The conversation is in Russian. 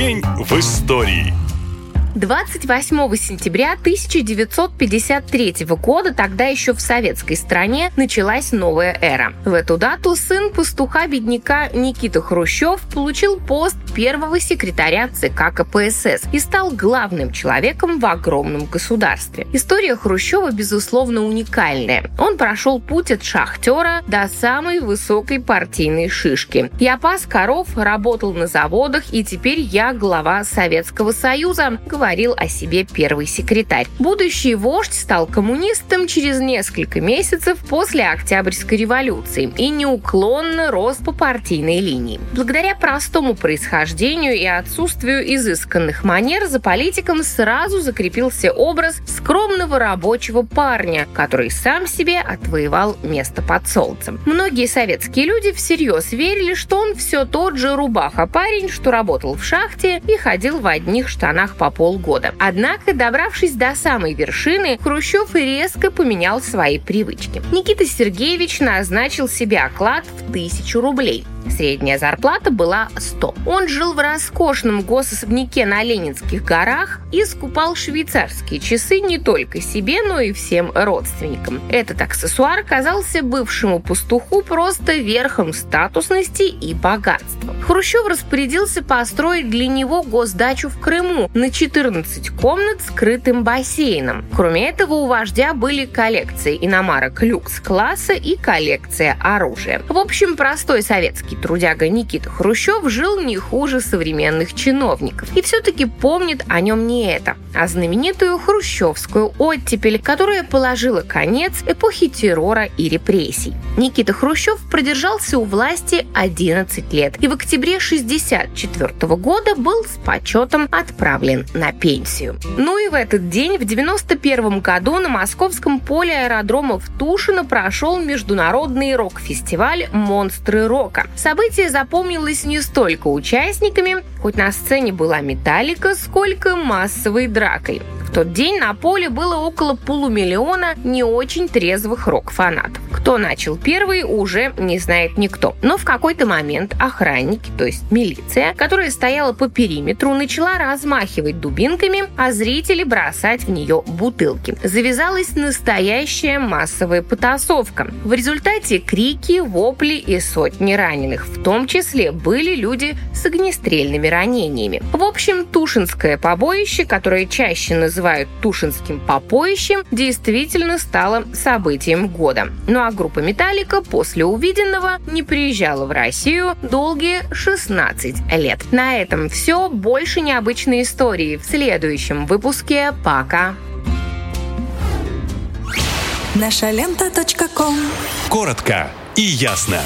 День в истории. 28 сентября 1953 года, тогда еще в советской стране, началась новая эра. В эту дату сын пастуха-бедняка Никита Хрущев получил пост первого секретаря ЦК КПСС и стал главным человеком в огромном государстве. История Хрущева, безусловно, уникальная. Он прошел путь от шахтера до самой высокой партийной шишки. Я пас коров, работал на заводах, и теперь я глава Советского Союза, говорил о себе первый секретарь. Будущий вождь стал коммунистом через несколько месяцев после Октябрьской революции и неуклонно рос по партийной линии. Благодаря простому происхождению и отсутствию изысканных манер за политиком сразу закрепился образ скромного рабочего парня, который сам себе отвоевал место под солнцем. Многие советские люди всерьез верили, что он все тот же рубаха-парень, что работал в шахте и ходил в одних штанах по полу полгода. Однако, добравшись до самой вершины, Хрущев резко поменял свои привычки. Никита Сергеевич назначил себе оклад в тысячу рублей. Средняя зарплата была 100. Он жил в роскошном госособняке на Ленинских горах и скупал швейцарские часы не только себе, но и всем родственникам. Этот аксессуар казался бывшему пастуху просто верхом статусности и богатства. Хрущев распорядился построить для него госдачу в Крыму на 14 комнат с крытым бассейном. Кроме этого, у вождя были коллекции иномарок люкс-класса и коллекция оружия. В общем, простой советский советский трудяга Никита Хрущев жил не хуже современных чиновников. И все-таки помнит о нем не это, а знаменитую хрущевскую оттепель, которая положила конец эпохи террора и репрессий. Никита Хрущев продержался у власти 11 лет и в октябре 1964 года был с почетом отправлен на пенсию. Ну и в этот день, в 91 году, на московском поле аэродрома в Тушино прошел международный рок-фестиваль «Монстры рока». Событие запомнилось не столько участниками, хоть на сцене была металлика, сколько массовой дракой. Тот день на поле было около полумиллиона не очень трезвых рок-фанатов. Кто начал первый, уже не знает никто. Но в какой-то момент охранники, то есть милиция, которая стояла по периметру, начала размахивать дубинками, а зрители бросать в нее бутылки. Завязалась настоящая массовая потасовка. В результате крики, вопли и сотни раненых. В том числе были люди с огнестрельными ранениями. В общем, Тушинское побоище, которое чаще называют называют Тушинским попоищем, действительно стало событием года. Ну а группа «Металлика» после увиденного не приезжала в Россию долгие 16 лет. На этом все. Больше необычной истории в следующем выпуске. Пока! Наша лента. Коротко и ясно.